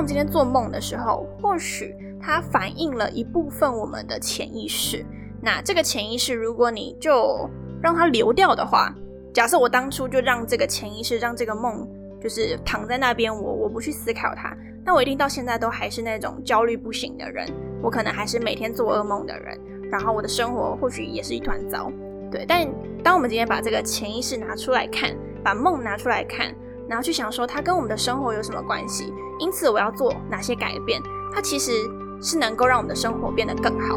我们今天做梦的时候，或许它反映了一部分我们的潜意识。那这个潜意识，如果你就让它流掉的话，假设我当初就让这个潜意识，让这个梦就是躺在那边，我我不去思考它，那我一定到现在都还是那种焦虑不醒的人，我可能还是每天做噩梦的人，然后我的生活或许也是一团糟。对，但当我们今天把这个潜意识拿出来看，把梦拿出来看，然后去想说它跟我们的生活有什么关系，因此我要做哪些改变，它其实是能够让我们的生活变得更好。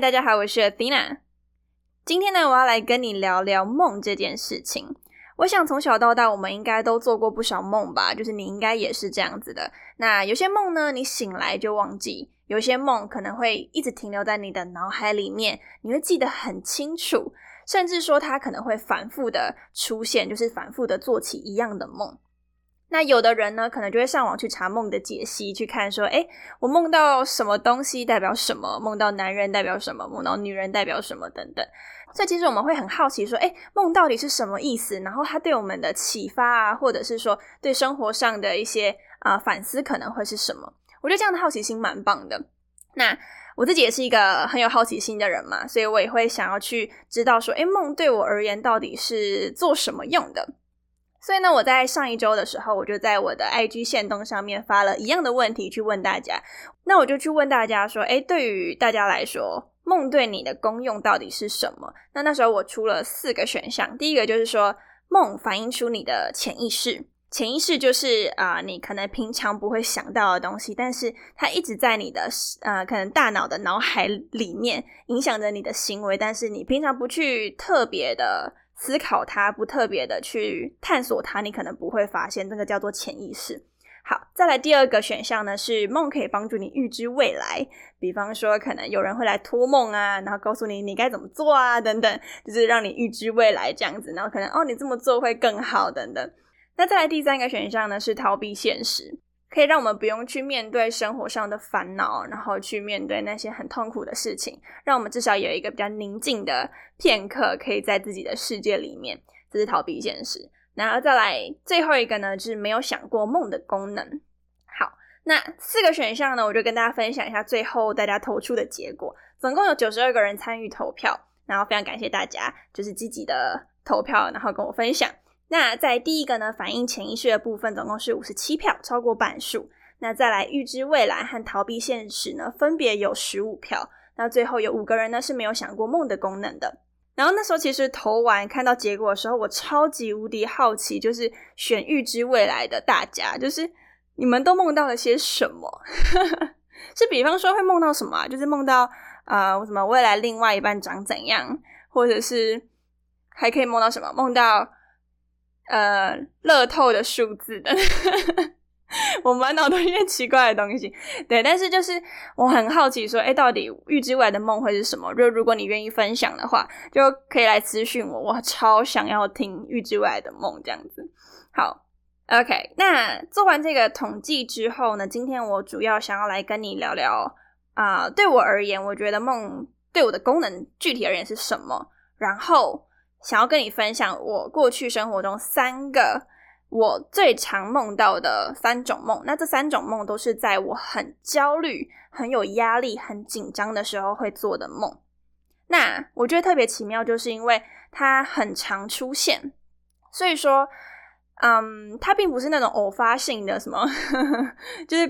大家好，我是 Athena。今天呢，我要来跟你聊聊梦这件事情。我想从小到大，我们应该都做过不少梦吧？就是你应该也是这样子的。那有些梦呢，你醒来就忘记；有些梦可能会一直停留在你的脑海里面，你会记得很清楚，甚至说它可能会反复的出现，就是反复的做起一样的梦。那有的人呢，可能就会上网去查梦的解析，去看说，哎，我梦到什么东西代表什么？梦到男人代表什么？梦到女人代表什么？等等。所以其实我们会很好奇说，哎，梦到底是什么意思？然后它对我们的启发啊，或者是说对生活上的一些啊反思，可能会是什么？我觉得这样的好奇心蛮棒的。那我自己也是一个很有好奇心的人嘛，所以我也会想要去知道说，哎，梦对我而言到底是做什么用的？所以呢，我在上一周的时候，我就在我的 IG 线动上面发了一样的问题去问大家。那我就去问大家说，诶，对于大家来说，梦对你的功用到底是什么？那那时候我出了四个选项，第一个就是说，梦反映出你的潜意识，潜意识就是啊，你可能平常不会想到的东西，但是它一直在你的呃，可能大脑的脑海里面影响着你的行为，但是你平常不去特别的。思考它，不特别的去探索它，你可能不会发现，这个叫做潜意识。好，再来第二个选项呢，是梦可以帮助你预知未来，比方说可能有人会来托梦啊，然后告诉你你该怎么做啊，等等，就是让你预知未来这样子，然后可能哦你这么做会更好等等。那再来第三个选项呢，是逃避现实。可以让我们不用去面对生活上的烦恼，然后去面对那些很痛苦的事情，让我们至少有一个比较宁静的片刻，可以在自己的世界里面，这是逃避现实。然后再来最后一个呢，就是没有想过梦的功能。好，那四个选项呢，我就跟大家分享一下最后大家投出的结果，总共有九十二个人参与投票，然后非常感谢大家，就是积极的投票，然后跟我分享。那在第一个呢，反映潜意识的部分总共是五十七票，超过半数。那再来预知未来和逃避现实呢，分别有十五票。那最后有五个人呢是没有想过梦的功能的。然后那时候其实投完看到结果的时候，我超级无敌好奇，就是选预知未来的大家，就是你们都梦到了些什么？是比方说会梦到什么？就是梦到啊呃什么未来另外一半长怎样，或者是还可以梦到什么？梦到。呃，乐透的数字的，我满脑都一些奇怪的东西。对，但是就是我很好奇，说，哎，到底预知未来的梦会是什么？就如果你愿意分享的话，就可以来咨询我。我超想要听预知未来的梦这样子。好，OK，那做完这个统计之后呢，今天我主要想要来跟你聊聊啊，对我而言，我觉得梦对我的功能具体而言是什么？然后。想要跟你分享我过去生活中三个我最常梦到的三种梦。那这三种梦都是在我很焦虑、很有压力、很紧张的时候会做的梦。那我觉得特别奇妙，就是因为它很常出现，所以说，嗯，它并不是那种偶发性的什么，就是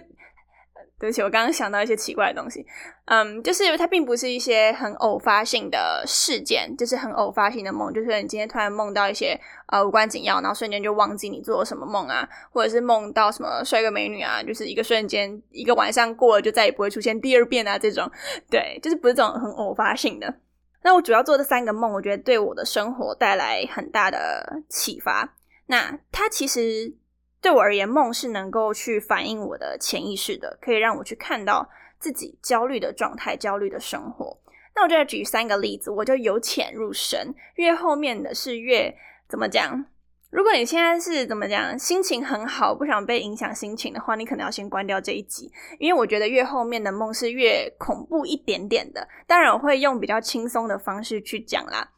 对不起，我刚刚想到一些奇怪的东西。嗯，就是它并不是一些很偶发性的事件，就是很偶发性的梦，就是你今天突然梦到一些呃无关紧要，然后瞬间就忘记你做了什么梦啊，或者是梦到什么帅哥美女啊，就是一个瞬间一个晚上过了就再也不会出现第二遍啊这种。对，就是不是这种很偶发性的。那我主要做这三个梦，我觉得对我的生活带来很大的启发。那它其实。对我而言，梦是能够去反映我的潜意识的，可以让我去看到自己焦虑的状态、焦虑的生活。那我就来举三个例子，我就由浅入深。越后面的是越怎么讲？如果你现在是怎么讲，心情很好，不想被影响心情的话，你可能要先关掉这一集，因为我觉得越后面的梦是越恐怖一点点的。当然，我会用比较轻松的方式去讲啦。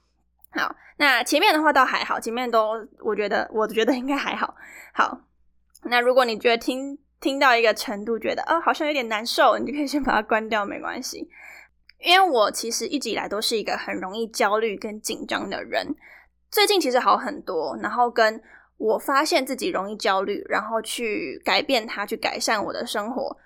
好，那前面的话倒还好，前面都我觉得，我觉得应该还好。好。那如果你觉得听听到一个程度，觉得呃好像有点难受，你就可以先把它关掉，没关系。因为我其实一直以来都是一个很容易焦虑跟紧张的人，最近其实好很多。然后跟我发现自己容易焦虑，然后去改变它，去改善我的生活，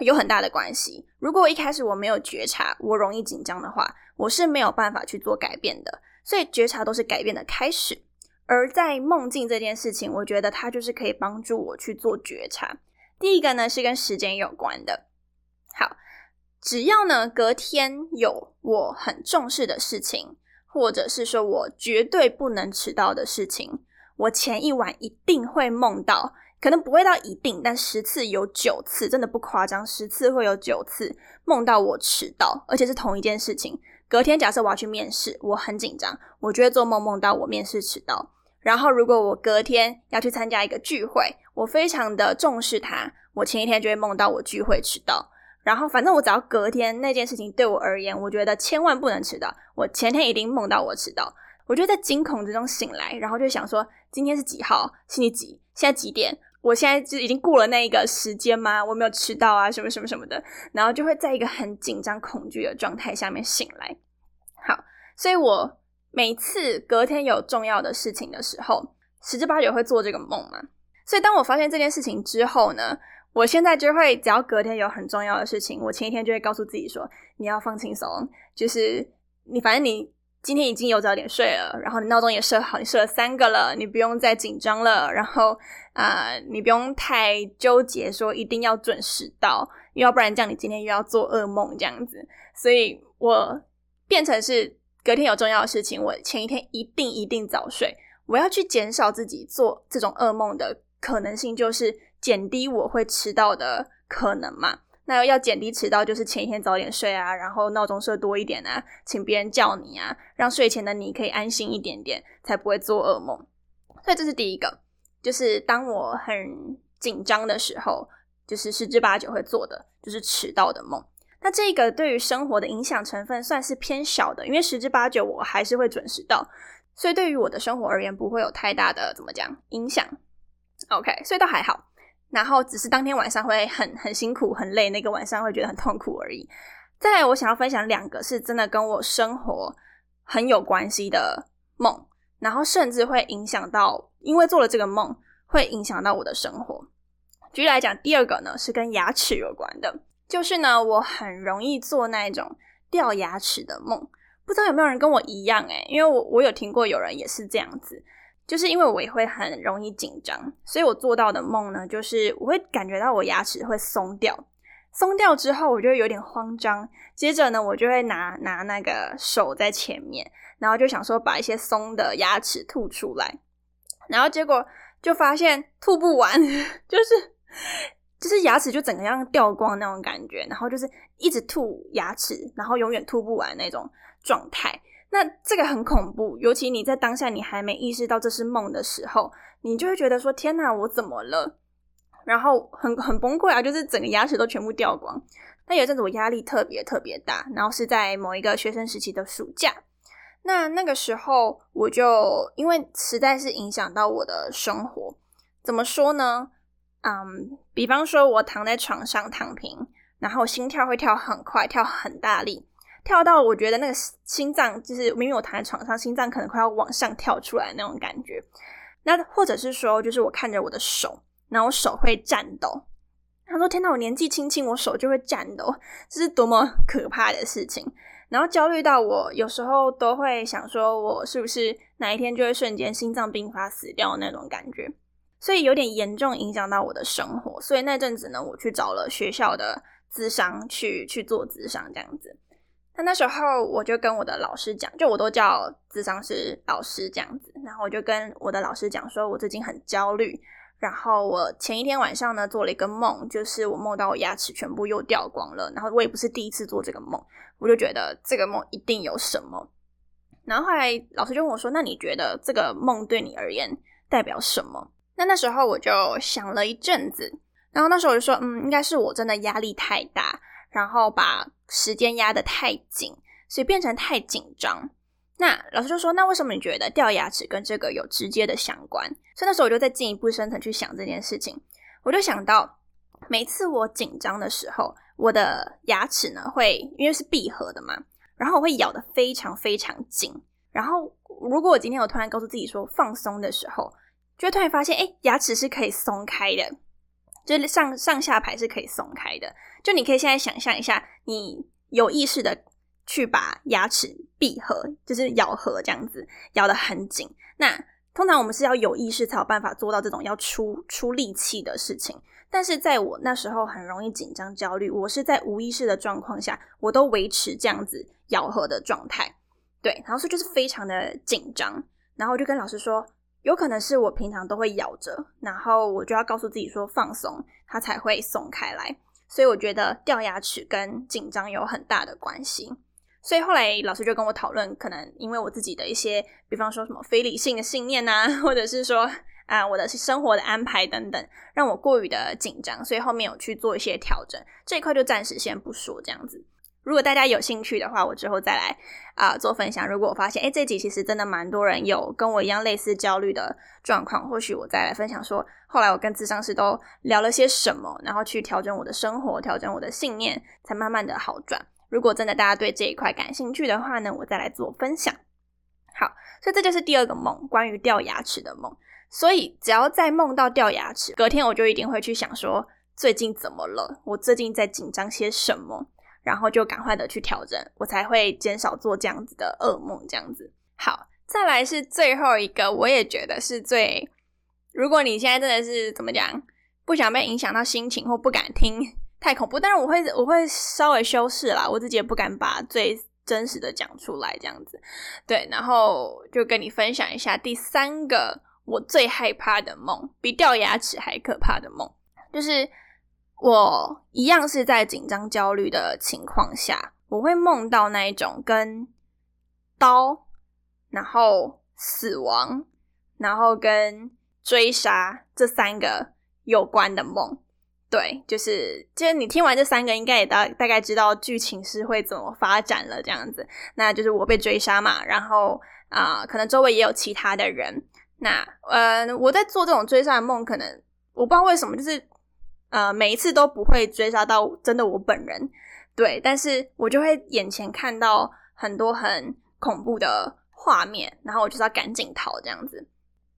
有很大的关系。如果一开始我没有觉察我容易紧张的话，我是没有办法去做改变的。所以觉察都是改变的开始。而在梦境这件事情，我觉得它就是可以帮助我去做觉察。第一个呢是跟时间有关的。好，只要呢隔天有我很重视的事情，或者是说我绝对不能迟到的事情，我前一晚一定会梦到，可能不会到一定，但十次有九次，真的不夸张，十次会有九次梦到我迟到，而且是同一件事情。隔天假设我要去面试，我很紧张，我就会做梦梦到我面试迟到。然后，如果我隔天要去参加一个聚会，我非常的重视它，我前一天就会梦到我聚会迟到。然后，反正我只要隔天那件事情对我而言，我觉得千万不能迟到。我前天一定梦到我迟到，我就在惊恐之中醒来，然后就想说，今天是几号？星期几？现在几点？我现在就已经过了那一个时间吗？我没有迟到啊，什么什么什么的。然后就会在一个很紧张、恐惧的状态下面醒来。好，所以我。每次隔天有重要的事情的时候，十之八九会做这个梦嘛。所以当我发现这件事情之后呢，我现在就会只要隔天有很重要的事情，我前一天就会告诉自己说：你要放轻松，就是你反正你今天已经有早点睡了，然后你闹钟也设好，你设了三个了，你不用再紧张了。然后啊，你不用太纠结说一定要准时到，要不然这样你今天又要做噩梦这样子。所以我变成是。隔天有重要的事情，我前一天一定一定早睡。我要去减少自己做这种噩梦的可能性，就是减低我会迟到的可能嘛。那要减低迟到，就是前一天早点睡啊，然后闹钟设多一点啊，请别人叫你啊，让睡前的你可以安心一点点，才不会做噩梦。所以这是第一个，就是当我很紧张的时候，就是十之八九会做的，就是迟到的梦。那这个对于生活的影响成分算是偏小的，因为十之八九我还是会准时到，所以对于我的生活而言不会有太大的怎么讲影响。OK，所以倒还好。然后只是当天晚上会很很辛苦、很累，那个晚上会觉得很痛苦而已。再来，我想要分享两个是真的跟我生活很有关系的梦，然后甚至会影响到，因为做了这个梦会影响到我的生活。举例来讲，第二个呢是跟牙齿有关的。就是呢，我很容易做那种掉牙齿的梦，不知道有没有人跟我一样诶，因为我我有听过有人也是这样子，就是因为我也会很容易紧张，所以我做到的梦呢，就是我会感觉到我牙齿会松掉，松掉之后我就有点慌张，接着呢，我就会拿拿那个手在前面，然后就想说把一些松的牙齿吐出来，然后结果就发现吐不完，就是。就是牙齿就整个样掉光那种感觉，然后就是一直吐牙齿，然后永远吐不完那种状态。那这个很恐怖，尤其你在当下你还没意识到这是梦的时候，你就会觉得说：“天哪，我怎么了？”然后很很崩溃啊，就是整个牙齿都全部掉光。那有阵子我压力特别特别大，然后是在某一个学生时期的暑假。那那个时候我就因为实在是影响到我的生活，怎么说呢？嗯，比方说，我躺在床上躺平，然后心跳会跳很快，跳很大力，跳到我觉得那个心脏就是明明我躺在床上，心脏可能快要往上跳出来那种感觉。那或者是说，就是我看着我的手，然后手会颤抖，他说：“天哪，我年纪轻轻，我手就会颤抖，这是多么可怕的事情！然后焦虑到我有时候都会想说，我是不是哪一天就会瞬间心脏病发死掉那种感觉，所以有点严重影响到我的生活。所以那阵子呢，我去找了学校的咨商去去做咨商这样子。那那时候我就跟我的老师讲，就我都叫智商师老师这样子，然后我就跟我的老师讲说，我最近很焦虑。”然后我前一天晚上呢做了一个梦，就是我梦到我牙齿全部又掉光了。然后我也不是第一次做这个梦，我就觉得这个梦一定有什么。然后后来老师就问我说：“那你觉得这个梦对你而言代表什么？”那那时候我就想了一阵子，然后那时候我就说：“嗯，应该是我真的压力太大，然后把时间压得太紧，所以变成太紧张。”那老师就说：“那为什么你觉得掉牙齿跟这个有直接的相关？”所以那时候我就再进一步深层去想这件事情。我就想到，每次我紧张的时候，我的牙齿呢会因为是闭合的嘛，然后我会咬得非常非常紧。然后如果我今天我突然告诉自己说放松的时候，就会突然发现，哎，牙齿是可以松开的，就是上上下排是可以松开的。就你可以现在想象一下，你有意识的。去把牙齿闭合，就是咬合这样子，咬得很紧。那通常我们是要有意识才有办法做到这种要出出力气的事情。但是在我那时候很容易紧张焦虑，我是在无意识的状况下，我都维持这样子咬合的状态。对，然后所以就是非常的紧张。然后我就跟老师说，有可能是我平常都会咬着，然后我就要告诉自己说放松，它才会松开来。所以我觉得掉牙齿跟紧张有很大的关系。所以后来老师就跟我讨论，可能因为我自己的一些，比方说什么非理性的信念呐，或者是说啊我的生活的安排等等，让我过于的紧张，所以后面有去做一些调整。这一块就暂时先不说这样子。如果大家有兴趣的话，我之后再来啊做分享。如果我发现哎这集其实真的蛮多人有跟我一样类似焦虑的状况，或许我再来分享说，后来我跟智商师都聊了些什么，然后去调整我的生活，调整我的信念，才慢慢的好转。如果真的大家对这一块感兴趣的话呢，我再来做分享。好，所以这就是第二个梦，关于掉牙齿的梦。所以只要再梦到掉牙齿，隔天我就一定会去想说，最近怎么了？我最近在紧张些什么？然后就赶快的去调整，我才会减少做这样子的噩梦。这样子。好，再来是最后一个，我也觉得是最……如果你现在真的是怎么讲，不想被影响到心情，或不敢听。太恐怖，但是我会我会稍微修饰啦，我自己也不敢把最真实的讲出来，这样子，对，然后就跟你分享一下第三个我最害怕的梦，比掉牙齿还可怕的梦，就是我一样是在紧张焦虑的情况下，我会梦到那一种跟刀，然后死亡，然后跟追杀这三个有关的梦。对，就是，其实你听完这三个，应该也大大概知道剧情是会怎么发展了。这样子，那就是我被追杀嘛，然后啊，可能周围也有其他的人。那呃，我在做这种追杀的梦，可能我不知道为什么，就是呃，每一次都不会追杀到真的我本人。对，但是我就会眼前看到很多很恐怖的画面，然后我就是要赶紧逃这样子。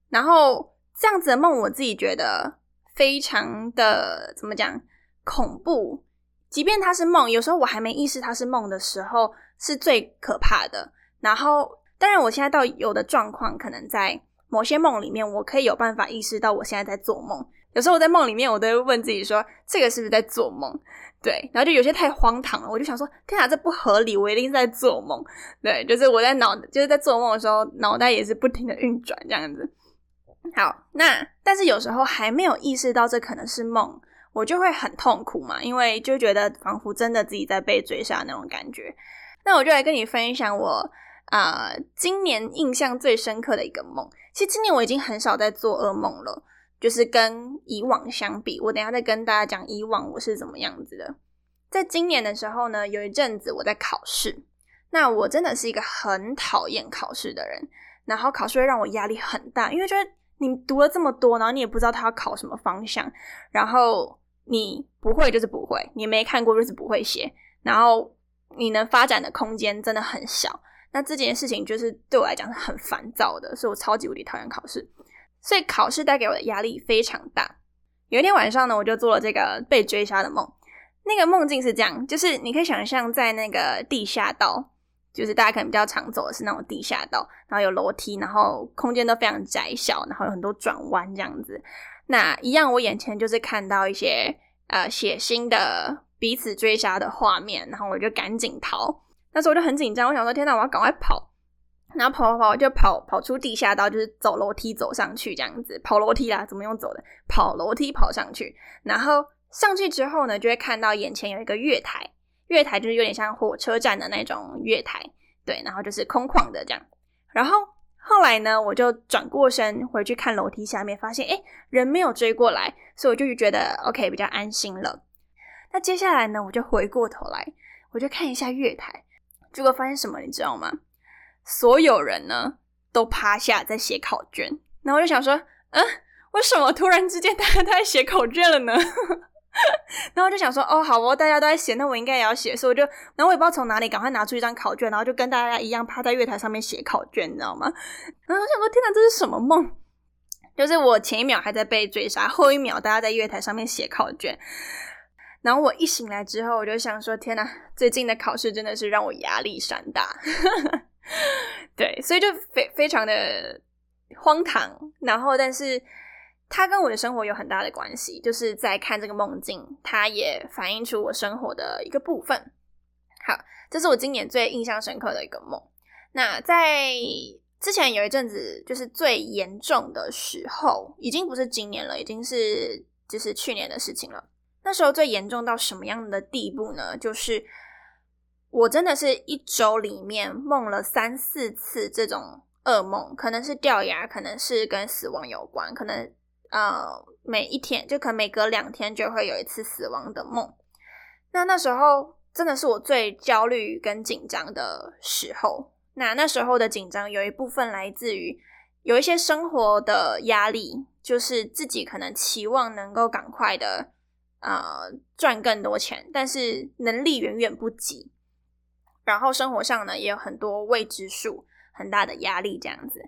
然后这样子的梦，我自己觉得。非常的怎么讲恐怖，即便它是梦，有时候我还没意识它是梦的时候，是最可怕的。然后，当然我现在到有的状况，可能在某些梦里面，我可以有办法意识到我现在在做梦。有时候我在梦里面，我都会问自己说：“这个是不是在做梦？”对，然后就有些太荒唐了，我就想说：“天啊，这不合理，我一定是在做梦。”对，就是我在脑，就是在做梦的时候，脑袋也是不停的运转这样子。好，那但是有时候还没有意识到这可能是梦，我就会很痛苦嘛，因为就觉得仿佛真的自己在被追杀那种感觉。那我就来跟你分享我啊今年印象最深刻的一个梦。其实今年我已经很少在做噩梦了，就是跟以往相比，我等下再跟大家讲以往我是怎么样子的。在今年的时候呢，有一阵子我在考试，那我真的是一个很讨厌考试的人，然后考试会让我压力很大，因为觉得。你读了这么多，然后你也不知道他要考什么方向，然后你不会就是不会，你没看过就是不会写，然后你能发展的空间真的很小。那这件事情就是对我来讲是很烦躁的，所以我超级无敌讨厌考试，所以考试带给我的压力非常大。有一天晚上呢，我就做了这个被追杀的梦。那个梦境是这样，就是你可以想象在那个地下道，就是大家可能比较常走的是那种地下道，然后有楼梯，然后空间都非常窄小，然后有很多转弯这样子。那一样，我眼前就是看到一些呃血腥的彼此追杀的画面，然后我就赶紧逃。那时候我就很紧张，我想说天哪，我要赶快跑。然后跑跑跑，就跑跑出地下道，就是走楼梯走上去这样子，跑楼梯啦，怎么用走的？跑楼梯跑上去，然后。上去之后呢，就会看到眼前有一个月台，月台就是有点像火车站的那种月台，对，然后就是空旷的这样。然后后来呢，我就转过身回去看楼梯下面，发现哎，人没有追过来，所以我就觉得 OK 比较安心了。那接下来呢，我就回过头来，我就看一下月台，结果发现什么，你知道吗？所有人呢都趴下在写考卷，然后我就想说，嗯，为什么突然之间大家都在写考卷了呢？然后就想说，哦，好哦，大家都在写，那我应该也要写，所以我就，然后我也不知道从哪里赶快拿出一张考卷，然后就跟大家一样趴在月台上面写考卷，你知道吗？然后我想说，天哪，这是什么梦？就是我前一秒还在被追杀，后一秒大家在月台上面写考卷。然后我一醒来之后，我就想说，天哪，最近的考试真的是让我压力山大。对，所以就非非常的荒唐。然后，但是。它跟我的生活有很大的关系，就是在看这个梦境，它也反映出我生活的一个部分。好，这是我今年最印象深刻的一个梦。那在之前有一阵子，就是最严重的时候，已经不是今年了，已经是就是去年的事情了。那时候最严重到什么样的地步呢？就是我真的是一周里面梦了三四次这种噩梦，可能是掉牙，可能是跟死亡有关，可能。呃，每一天就可能每隔两天就会有一次死亡的梦。那那时候真的是我最焦虑跟紧张的时候。那那时候的紧张有一部分来自于有一些生活的压力，就是自己可能期望能够赶快的呃赚更多钱，但是能力远远不及。然后生活上呢也有很多未知数，很大的压力这样子。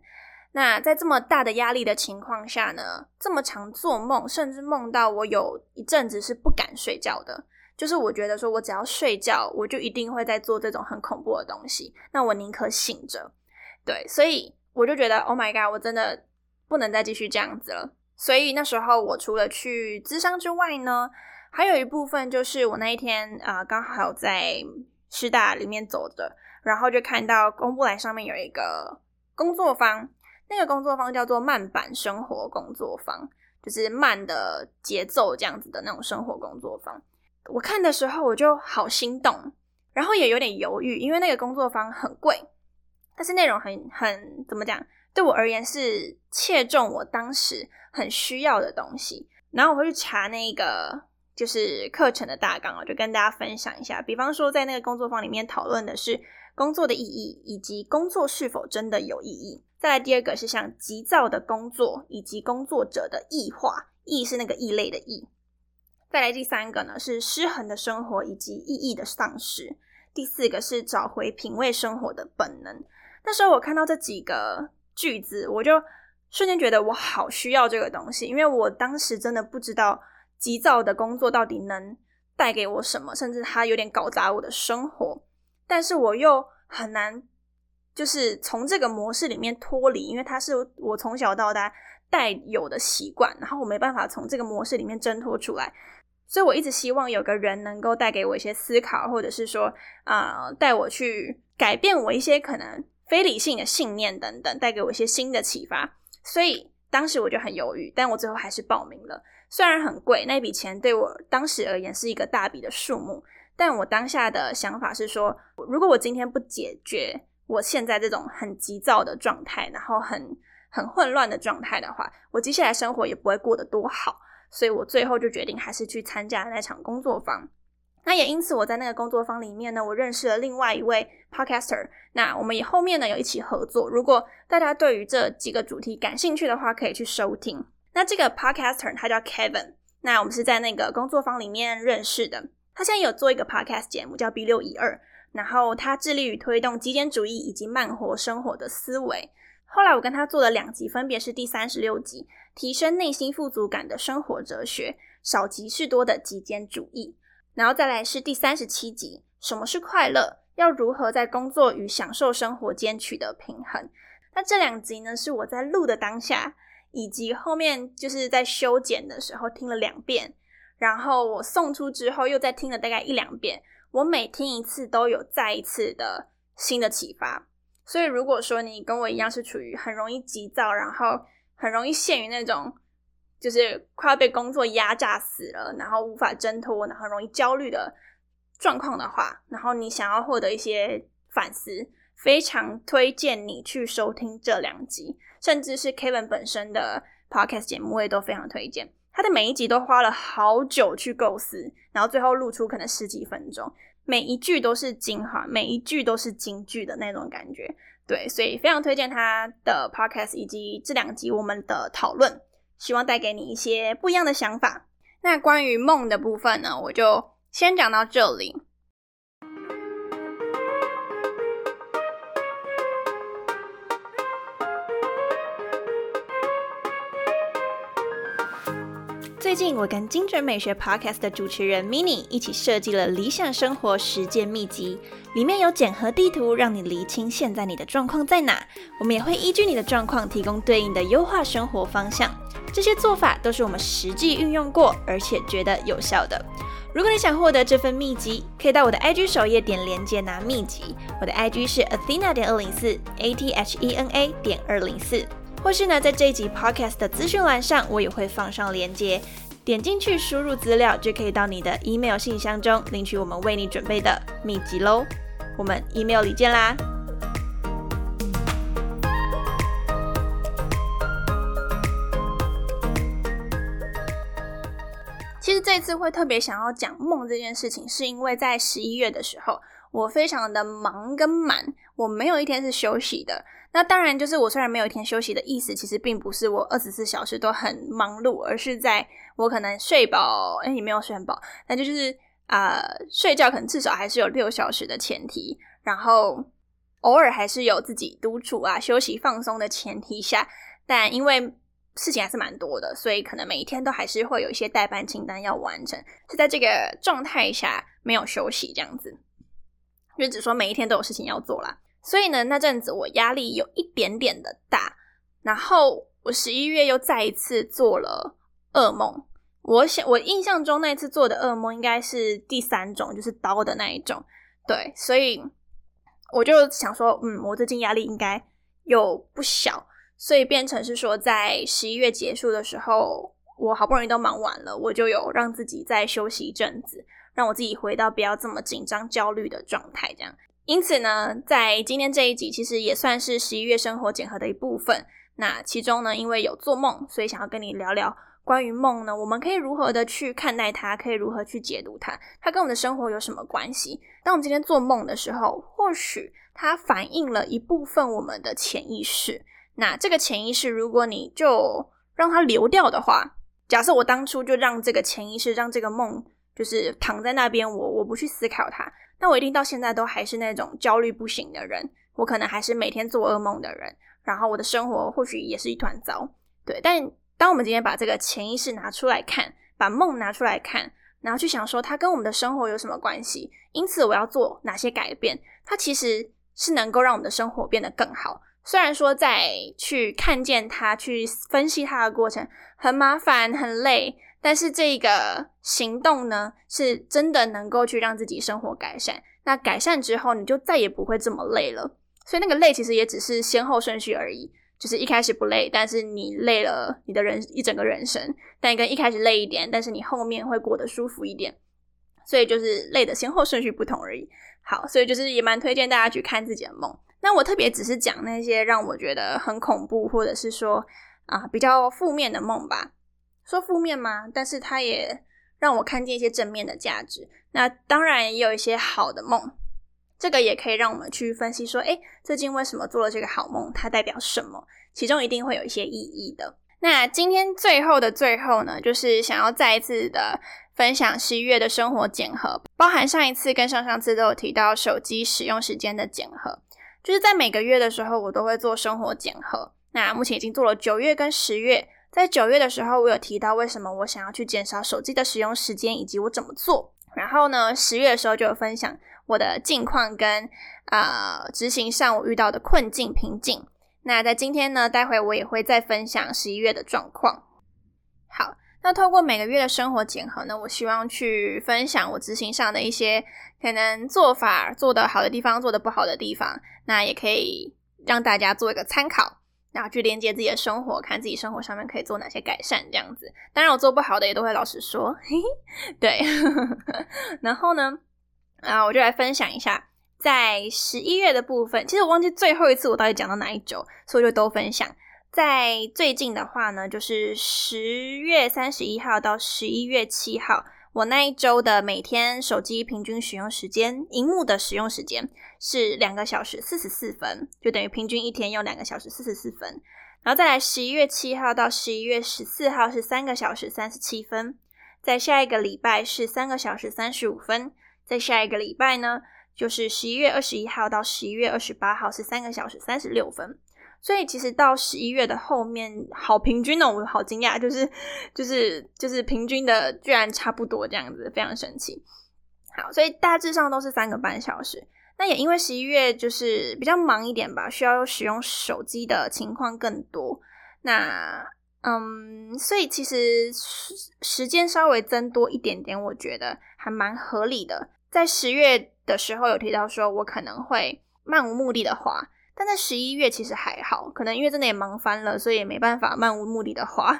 那在这么大的压力的情况下呢，这么常做梦，甚至梦到我有一阵子是不敢睡觉的，就是我觉得说我只要睡觉，我就一定会在做这种很恐怖的东西，那我宁可醒着。对，所以我就觉得，Oh my god，我真的不能再继续这样子了。所以那时候我除了去咨商之外呢，还有一部分就是我那一天啊，刚好在师大里面走着，然后就看到公布栏上面有一个工作坊。那个工作坊叫做慢版生活工作坊，就是慢的节奏这样子的那种生活工作坊。我看的时候我就好心动，然后也有点犹豫，因为那个工作坊很贵，但是内容很很怎么讲，对我而言是切中我当时很需要的东西。然后我会去查那个就是课程的大纲，我就跟大家分享一下。比方说，在那个工作坊里面讨论的是工作的意义，以及工作是否真的有意义。再来第二个是像急躁的工作以及工作者的异化，异是那个异类的异。再来第三个呢是失衡的生活以及意义的丧失。第四个是找回品味生活的本能。那时候我看到这几个句子，我就瞬间觉得我好需要这个东西，因为我当时真的不知道急躁的工作到底能带给我什么，甚至它有点搞砸我的生活，但是我又很难。就是从这个模式里面脱离，因为它是我从小到大带有的习惯，然后我没办法从这个模式里面挣脱出来，所以我一直希望有个人能够带给我一些思考，或者是说啊，带我去改变我一些可能非理性的信念等等，带给我一些新的启发。所以当时我就很犹豫，但我最后还是报名了。虽然很贵，那笔钱对我当时而言是一个大笔的数目，但我当下的想法是说，如果我今天不解决。我现在这种很急躁的状态，然后很很混乱的状态的话，我接下来生活也不会过得多好，所以我最后就决定还是去参加那场工作坊。那也因此，我在那个工作坊里面呢，我认识了另外一位 podcaster。那我们也后面呢有一起合作。如果大家对于这几个主题感兴趣的话，可以去收听。那这个 podcaster 他叫 Kevin，那我们是在那个工作坊里面认识的。他现在有做一个 podcast 节目叫 B 六一二。然后他致力于推动极简主义以及慢活生活的思维，后来我跟他做了两集，分别是第三十六集《提升内心富足感的生活哲学》，少即是多的极简主义，然后再来是第三十七集《什么是快乐？要如何在工作与享受生活间取得平衡》。那这两集呢，是我在录的当下，以及后面就是在修剪的时候听了两遍，然后我送出之后又再听了大概一两遍，我每听一次都有再一次的新的启发。所以，如果说你跟我一样是处于很容易急躁，然后很容易陷于那种就是快要被工作压榨死了，然后无法挣脱，然后容易焦虑的状况的话，然后你想要获得一些反思，非常推荐你去收听这两集，甚至是 Kevin 本身的 Podcast 节目，我也都非常推荐。他的每一集都花了好久去构思，然后最后录出可能十几分钟。每一句都是精华，每一句都是金句的那种感觉，对，所以非常推荐他的 podcast 以及这两集我们的讨论，希望带给你一些不一样的想法。那关于梦的部分呢，我就先讲到这里。最近，我跟精准美学 Podcast 的主持人 Mini 一起设计了理想生活实践秘籍，里面有检核地图，让你厘清现在你的状况在哪。我们也会依据你的状况，提供对应的优化生活方向。这些做法都是我们实际运用过，而且觉得有效的。如果你想获得这份秘籍，可以到我的 IG 首页点连接拿秘籍。我的 IG 是 Athena 点二零四，A T H E N A 点二零四。或是呢，在这一集 podcast 的资讯栏上，我也会放上链接，点进去输入资料，就可以到你的 email 信箱中领取我们为你准备的秘籍喽。我们 email 里见啦！其实这次会特别想要讲梦这件事情，是因为在十一月的时候，我非常的忙跟满，我没有一天是休息的。那当然，就是我虽然没有一天休息的意思，其实并不是我二十四小时都很忙碌，而是在我可能睡饱，哎，也没有睡很饱，那就是啊，睡觉可能至少还是有六小时的前提，然后偶尔还是有自己独处啊、休息放松的前提下，但因为事情还是蛮多的，所以可能每一天都还是会有一些代办清单要完成，是在这个状态下没有休息这样子，就只说每一天都有事情要做啦。所以呢，那阵子我压力有一点点的大，然后我十一月又再一次做了噩梦。我想，我印象中那次做的噩梦应该是第三种，就是刀的那一种。对，所以我就想说，嗯，我最近压力应该有不小，所以变成是说，在十一月结束的时候，我好不容易都忙完了，我就有让自己再休息一阵子，让我自己回到不要这么紧张、焦虑的状态，这样。因此呢，在今天这一集，其实也算是十一月生活检核的一部分。那其中呢，因为有做梦，所以想要跟你聊聊关于梦呢，我们可以如何的去看待它，可以如何去解读它，它跟我们的生活有什么关系？当我们今天做梦的时候，或许它反映了一部分我们的潜意识。那这个潜意识，如果你就让它流掉的话，假设我当初就让这个潜意识，让这个梦就是躺在那边，我我不去思考它。那我一定到现在都还是那种焦虑不行的人，我可能还是每天做噩梦的人，然后我的生活或许也是一团糟，对。但当我们今天把这个潜意识拿出来看，把梦拿出来看，然后去想说它跟我们的生活有什么关系，因此我要做哪些改变，它其实是能够让我们的生活变得更好。虽然说在去看见它、去分析它的过程很麻烦、很累。但是这个行动呢，是真的能够去让自己生活改善。那改善之后，你就再也不会这么累了。所以那个累其实也只是先后顺序而已，就是一开始不累，但是你累了你的人一整个人生，但跟一开始累一点，但是你后面会过得舒服一点。所以就是累的先后顺序不同而已。好，所以就是也蛮推荐大家去看自己的梦。那我特别只是讲那些让我觉得很恐怖，或者是说啊比较负面的梦吧。说负面吗？但是它也让我看见一些正面的价值。那当然也有一些好的梦，这个也可以让我们去分析说，哎，最近为什么做了这个好梦？它代表什么？其中一定会有一些意义的。那今天最后的最后呢，就是想要再一次的分享十一月的生活检核，包含上一次跟上上次都有提到手机使用时间的检核。就是在每个月的时候，我都会做生活检核。那目前已经做了九月跟十月。在九月的时候，我有提到为什么我想要去减少手机的使用时间，以及我怎么做。然后呢，十月的时候就有分享我的近况跟啊执行上我遇到的困境瓶颈。那在今天呢，待会我也会再分享十一月的状况。好，那透过每个月的生活检核呢，我希望去分享我执行上的一些可能做法做得好的地方，做得不好的地方，那也可以让大家做一个参考。然后去连接自己的生活，看自己生活上面可以做哪些改善，这样子。当然，我做不好的也都会老实说。嘿嘿对，然后呢，啊，我就来分享一下，在十一月的部分，其实我忘记最后一次我到底讲到哪一周，所以就都分享。在最近的话呢，就是十月三十一号到十一月七号。我那一周的每天手机平均使用时间，荧幕的使用时间是两个小时四十四分，就等于平均一天用两个小时四十四分。然后再来十一月七号到十一月十四号是三个小时三十七分，在下一个礼拜是三个小时三十五分，在下一个礼拜呢就是十一月二十一号到十一月二十八号是三个小时三十六分。所以其实到十一月的后面，好平均哦，我好惊讶，就是就是就是平均的居然差不多这样子，非常神奇。好，所以大致上都是三个半小时。那也因为十一月就是比较忙一点吧，需要使用手机的情况更多。那嗯，所以其实时间稍微增多一点点，我觉得还蛮合理的。在十月的时候有提到说，我可能会漫无目的的滑。但在十一月其实还好，可能因为真的也忙翻了，所以也没办法漫无目的的滑，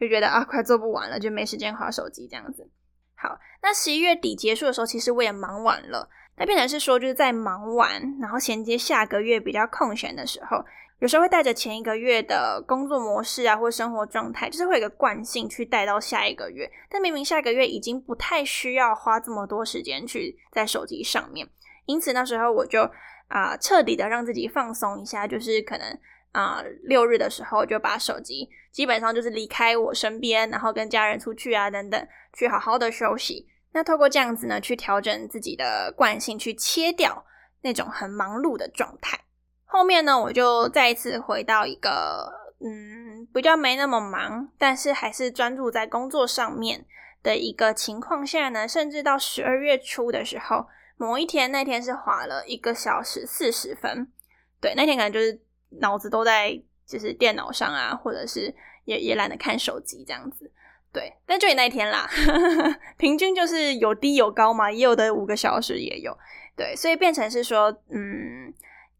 就觉得啊快做不完了，就没时间滑手机这样子。好，那十一月底结束的时候，其实我也忙完了，那变成是说就是在忙完，然后衔接下个月比较空闲的时候，有时候会带着前一个月的工作模式啊，或生活状态，就是会有一个惯性去带到下一个月，但明明下个月已经不太需要花这么多时间去在手机上面，因此那时候我就。啊，彻底的让自己放松一下，就是可能啊，六日的时候就把手机基本上就是离开我身边，然后跟家人出去啊等等，去好好的休息。那透过这样子呢，去调整自己的惯性，去切掉那种很忙碌的状态。后面呢，我就再一次回到一个嗯，比较没那么忙，但是还是专注在工作上面的一个情况下呢，甚至到十二月初的时候。某一天，那天是滑了一个小时四十分，对，那天可能就是脑子都在就是电脑上啊，或者是也也懒得看手机这样子，对，但就你那一天啦，平均就是有低有高嘛，也有的五个小时也有，对，所以变成是说，嗯，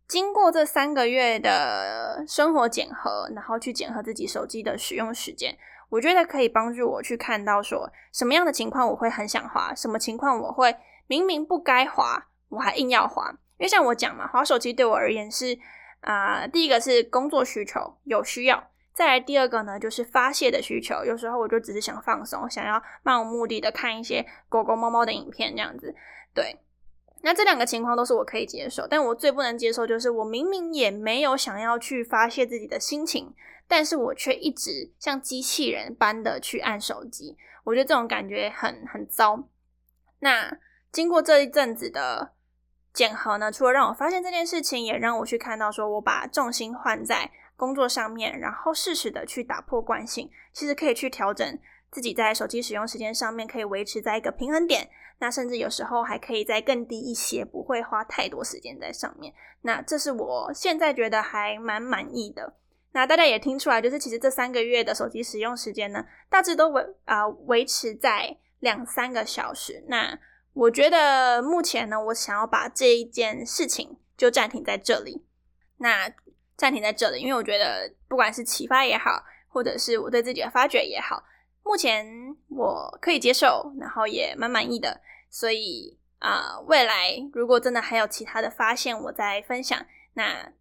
经过这三个月的生活检核，然后去检核自己手机的使用时间，我觉得可以帮助我去看到说什么样的情况我会很想滑，什么情况我会。明明不该滑，我还硬要滑，因为像我讲嘛，滑手机对我而言是啊，第一个是工作需求有需要，再来第二个呢就是发泄的需求，有时候我就只是想放松，想要漫无目的的看一些狗狗猫猫的影片这样子。对，那这两个情况都是我可以接受，但我最不能接受就是我明明也没有想要去发泄自己的心情，但是我却一直像机器人般的去按手机，我觉得这种感觉很很糟。那经过这一阵子的检核呢，除了让我发现这件事情，也让我去看到说，我把重心换在工作上面，然后适时的去打破惯性，其实可以去调整自己在手机使用时间上面，可以维持在一个平衡点。那甚至有时候还可以再更低一些，不会花太多时间在上面。那这是我现在觉得还蛮满意的。那大家也听出来，就是其实这三个月的手机使用时间呢，大致都维啊维持在两三个小时。那我觉得目前呢，我想要把这一件事情就暂停在这里。那暂停在这里，因为我觉得不管是启发也好，或者是我对自己的发掘也好，目前我可以接受，然后也蛮满意的。所以啊，未来如果真的还有其他的发现，我再分享。那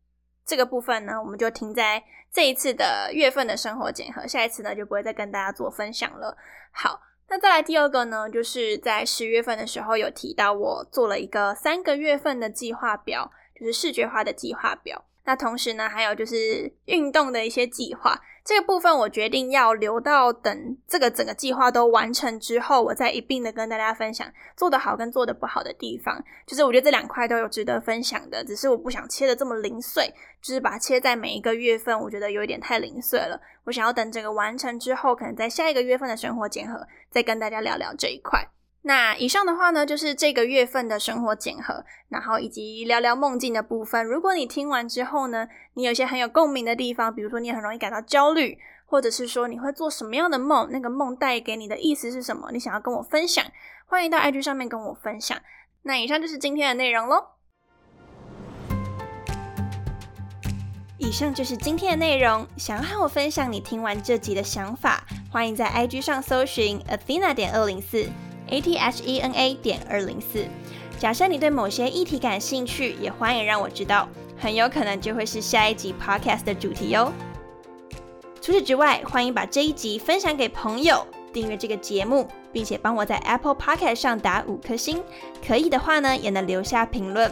这个部分呢，我们就停在这一次的月份的生活检核，下一次呢就不会再跟大家做分享了。好。那再来第二个呢，就是在十月份的时候有提到，我做了一个三个月份的计划表，就是视觉化的计划表。那同时呢，还有就是运动的一些计划。这个部分我决定要留到等这个整个计划都完成之后，我再一并的跟大家分享做得好跟做得不好的地方。就是我觉得这两块都有值得分享的，只是我不想切的这么零碎，就是把它切在每一个月份，我觉得有一点太零碎了。我想要等整个完成之后，可能在下一个月份的生活检核再跟大家聊聊这一块。那以上的话呢，就是这个月份的生活检核，然后以及聊聊梦境的部分。如果你听完之后呢，你有些很有共鸣的地方，比如说你很容易感到焦虑，或者是说你会做什么样的梦，那个梦带给你的意思是什么，你想要跟我分享，欢迎到 IG 上面跟我分享。那以上就是今天的内容喽。以上就是今天的内容。想要和我分享你听完这集的想法，欢迎在 IG 上搜寻 Athena 点二零四。A t h e n a 点二零四。假设你对某些议题感兴趣，也欢迎让我知道，很有可能就会是下一集 podcast 的主题哦。除此之外，欢迎把这一集分享给朋友，订阅这个节目，并且帮我在 Apple Podcast 上打五颗星。可以的话呢，也能留下评论。